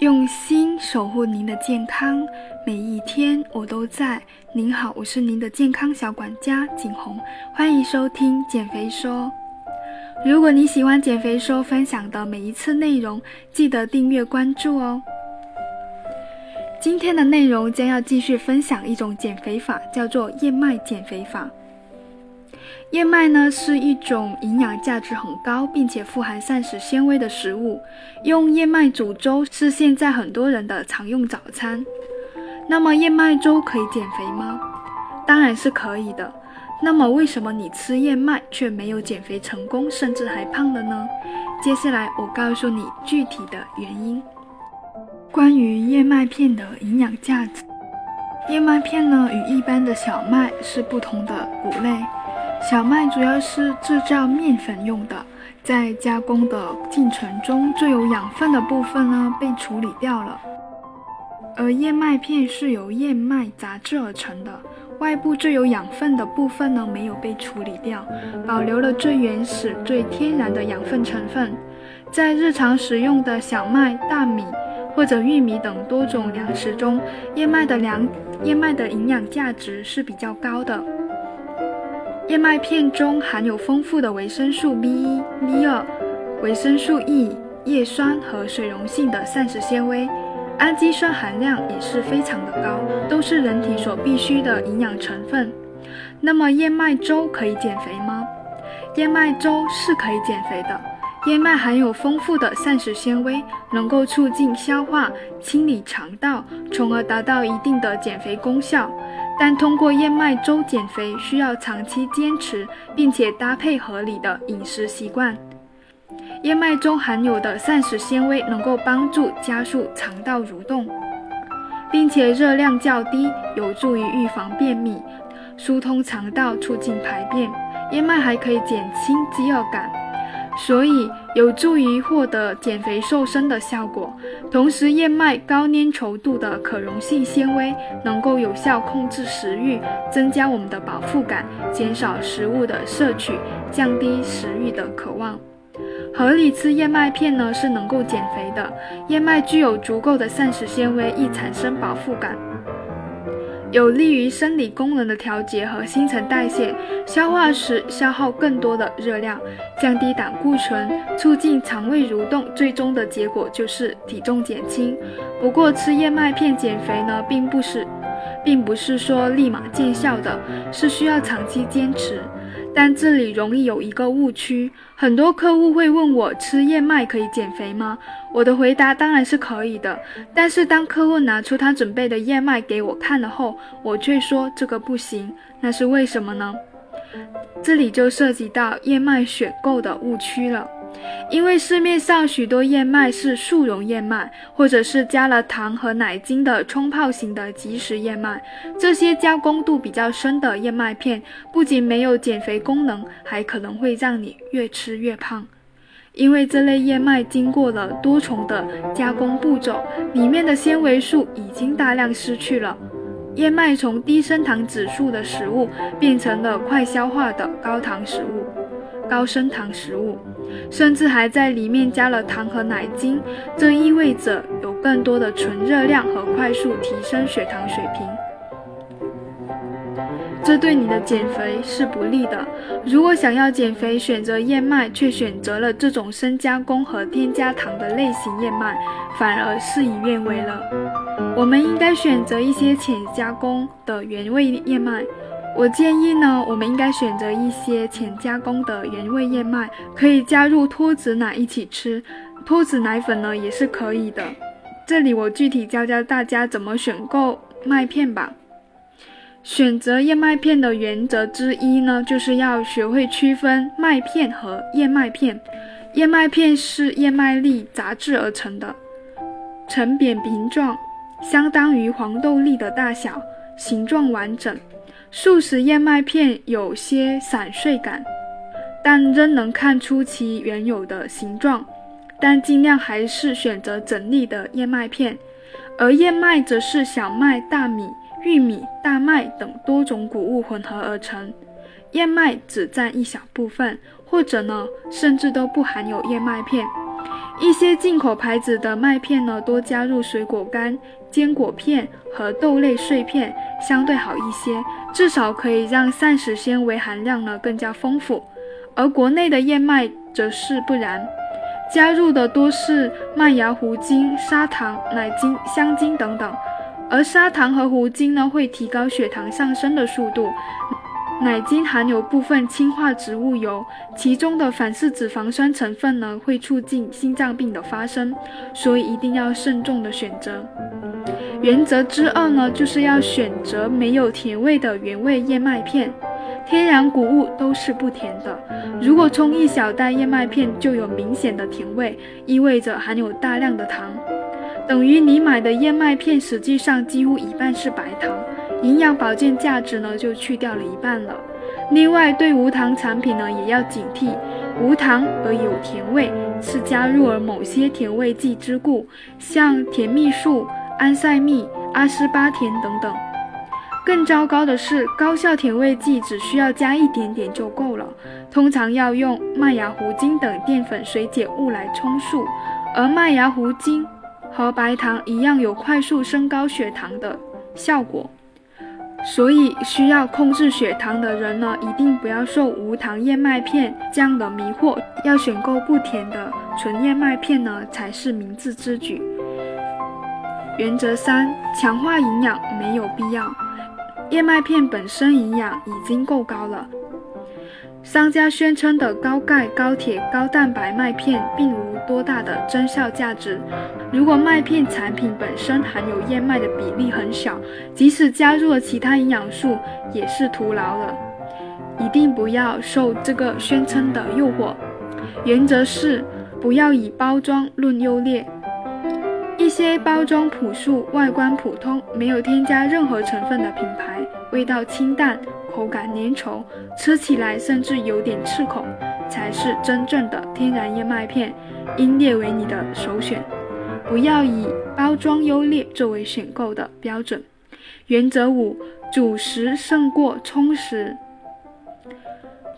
用心守护您的健康，每一天我都在。您好，我是您的健康小管家景红，欢迎收听减肥说。如果你喜欢减肥说分享的每一次内容，记得订阅关注哦。今天的内容将要继续分享一种减肥法，叫做燕麦减肥法。燕麦呢是一种营养价值很高，并且富含膳食纤维的食物。用燕麦煮粥是现在很多人的常用早餐。那么燕麦粥可以减肥吗？当然是可以的。那么为什么你吃燕麦却没有减肥成功，甚至还胖了呢？接下来我告诉你具体的原因。关于燕麦片的营养价值，燕麦片呢与一般的小麦是不同的谷类。小麦主要是制造面粉用的，在加工的进程中，最有养分的部分呢被处理掉了。而燕麦片是由燕麦杂质而成的，外部最有养分的部分呢没有被处理掉，保留了最原始、最天然的养分成分。在日常食用的小麦、大米或者玉米等多种粮食中，燕麦的粮燕麦的营养价值是比较高的。燕麦片中含有丰富的维生素 B 一、B 二、维生素 E、叶酸和水溶性的膳食纤维，氨基酸含量也是非常的高，都是人体所必需的营养成分。那么燕麦粥可以减肥吗？燕麦粥是可以减肥的。燕麦含有丰富的膳食纤维，能够促进消化、清理肠道，从而达到一定的减肥功效。但通过燕麦粥减肥需要长期坚持，并且搭配合理的饮食习惯。燕麦中含有的膳食纤维能够帮助加速肠道蠕动，并且热量较低，有助于预防便秘、疏通肠道、促进排便。燕麦还可以减轻饥饿感。所以有助于获得减肥瘦身的效果。同时，燕麦高粘稠度的可溶性纤维能够有效控制食欲，增加我们的饱腹感，减少食物的摄取，降低食欲的渴望。合理吃燕麦片呢是能够减肥的。燕麦具有足够的膳食纤维，易产生饱腹感。有利于生理功能的调节和新陈代谢，消化时消耗更多的热量，降低胆固醇，促进肠胃蠕动，最终的结果就是体重减轻。不过吃燕麦片减肥呢，并不是，并不是说立马见效的，是需要长期坚持。但这里容易有一个误区，很多客户会问我吃燕麦可以减肥吗？我的回答当然是可以的。但是当客户拿出他准备的燕麦给我看了后，我却说这个不行，那是为什么呢？这里就涉及到燕麦选购的误区了。因为市面上许多燕麦是速溶燕麦，或者是加了糖和奶精的冲泡型的即食燕麦，这些加工度比较深的燕麦片，不仅没有减肥功能，还可能会让你越吃越胖。因为这类燕麦经过了多重的加工步骤，里面的纤维素已经大量失去了。燕麦从低升糖指数的食物，变成了快消化的高糖食物。高升糖食物，甚至还在里面加了糖和奶精，这意味着有更多的纯热量和快速提升血糖水平，这对你的减肥是不利的。如果想要减肥，选择燕麦却选择了这种深加工和添加糖的类型燕麦，反而事与愿违了。我们应该选择一些浅加工的原味燕麦。我建议呢，我们应该选择一些浅加工的原味燕麦，可以加入脱脂奶一起吃，脱脂奶粉呢也是可以的。这里我具体教教大家怎么选购麦片吧。选择燕麦片的原则之一呢，就是要学会区分麦片和燕麦片。燕麦片是燕麦粒杂质而成的，呈扁平状，相当于黄豆粒的大小，形状完整。素食燕麦片有些散碎感，但仍能看出其原有的形状。但尽量还是选择整粒的燕麦片。而燕麦则是小麦、大米、玉米、大麦等多种谷物混合而成，燕麦只占一小部分，或者呢，甚至都不含有燕麦片。一些进口牌子的麦片呢，多加入水果干、坚果片和豆类碎片，相对好一些，至少可以让膳食纤维含量呢更加丰富。而国内的燕麦则是不然，加入的多是麦芽糊精、砂糖、奶精、香精等等。而砂糖和糊精呢，会提高血糖上升的速度。奶精含有部分氢化植物油，其中的反式脂肪酸成分呢，会促进心脏病的发生，所以一定要慎重的选择。原则之二呢，就是要选择没有甜味的原味燕麦片。天然谷物都是不甜的，如果冲一小袋燕麦片就有明显的甜味，意味着含有大量的糖。等于你买的燕麦片实际上几乎一半是白糖，营养保健价值呢就去掉了一半了。另外，对无糖产品呢也要警惕，无糖而有甜味是加入了某些甜味剂之故，像甜蜜素、安赛蜜、阿斯巴甜等等。更糟糕的是，高效甜味剂只需要加一点点就够了，通常要用麦芽糊精等淀粉水解物来充数，而麦芽糊精。和白糖一样有快速升高血糖的效果，所以需要控制血糖的人呢，一定不要受无糖燕麦片这样的迷惑，要选购不甜的纯燕麦片呢，才是明智之举。原则三：强化营养没有必要，燕麦片本身营养已经够高了。商家宣称的高钙、高铁、高蛋白麦片并无多大的增效价值。如果麦片产品本身含有燕麦的比例很小，即使加入了其他营养素，也是徒劳的。一定不要受这个宣称的诱惑。原则是不要以包装论优劣。一些包装朴素、外观普通、没有添加任何成分的品牌，味道清淡。口感粘稠，吃起来甚至有点刺口，才是真正的天然燕麦片，应列为你的首选。不要以包装优劣作为选购的标准。原则五：主食胜过充实。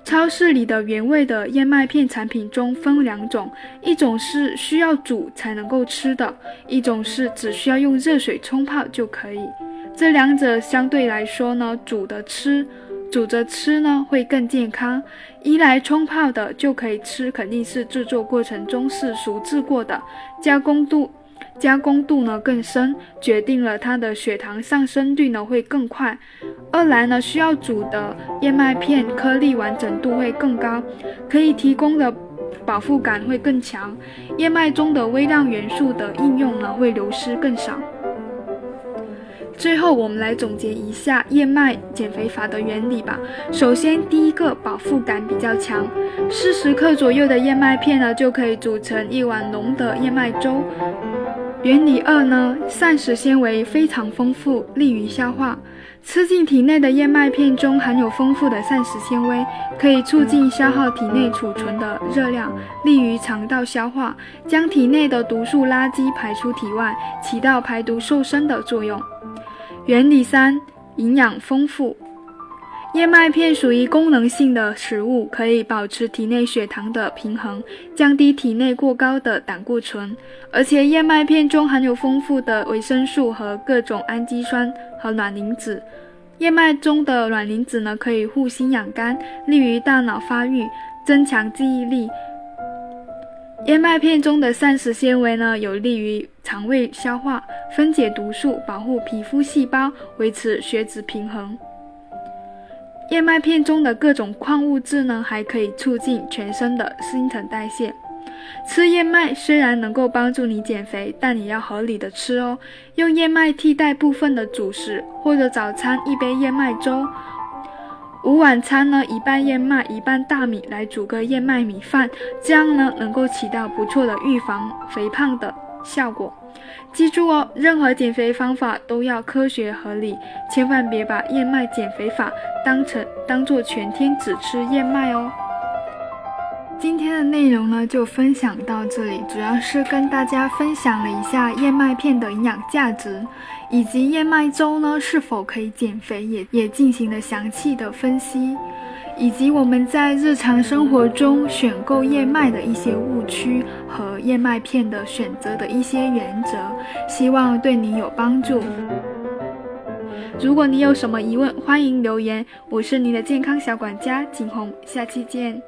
超市里的原味的燕麦片产品中分两种，一种是需要煮才能够吃的，一种是只需要用热水冲泡就可以。这两者相对来说呢，煮的吃。煮着吃呢会更健康，一来冲泡的就可以吃，肯定是制作过程中是熟制过的，加工度加工度呢更深，决定了它的血糖上升率呢会更快。二来呢需要煮的燕麦片颗粒完整度会更高，可以提供的饱腹感会更强，燕麦中的微量元素的应用呢会流失更少。最后，我们来总结一下燕麦减肥法的原理吧。首先，第一个饱腹感比较强，四十克左右的燕麦片呢，就可以煮成一碗浓的燕麦粥。原理二呢，膳食纤维非常丰富，利于消化。吃进体内的燕麦片中含有丰富的膳食纤维，可以促进消耗体内储存的热量，利于肠道消化，将体内的毒素垃圾排出体外，起到排毒瘦身的作用。原理三：营养丰富。燕麦片属于功能性的食物，可以保持体内血糖的平衡，降低体内过高的胆固醇。而且燕麦片中含有丰富的维生素和各种氨基酸和卵磷脂。燕麦中的卵磷脂呢，可以护心养肝，利于大脑发育，增强记忆力。燕麦片中的膳食纤维呢，有利于肠胃消化、分解毒素、保护皮肤细胞、维持血脂平衡。燕麦片中的各种矿物质呢，还可以促进全身的新陈代谢。吃燕麦虽然能够帮助你减肥，但你要合理的吃哦。用燕麦替代部分的主食，或者早餐一杯燕麦粥。午晚餐呢，一半燕麦，一半大米来煮个燕麦米饭，这样呢能够起到不错的预防肥胖的效果。记住哦，任何减肥方法都要科学合理，千万别把燕麦减肥法当成当做全天只吃燕麦哦。今天的内容呢就分享到这里，主要是跟大家分享了一下燕麦片的营养价值。以及燕麦粥呢是否可以减肥，也也进行了详细的分析。以及我们在日常生活中选购燕麦的一些误区和燕麦片的选择的一些原则，希望对你有帮助。如果你有什么疑问，欢迎留言。我是你的健康小管家景红，下期见。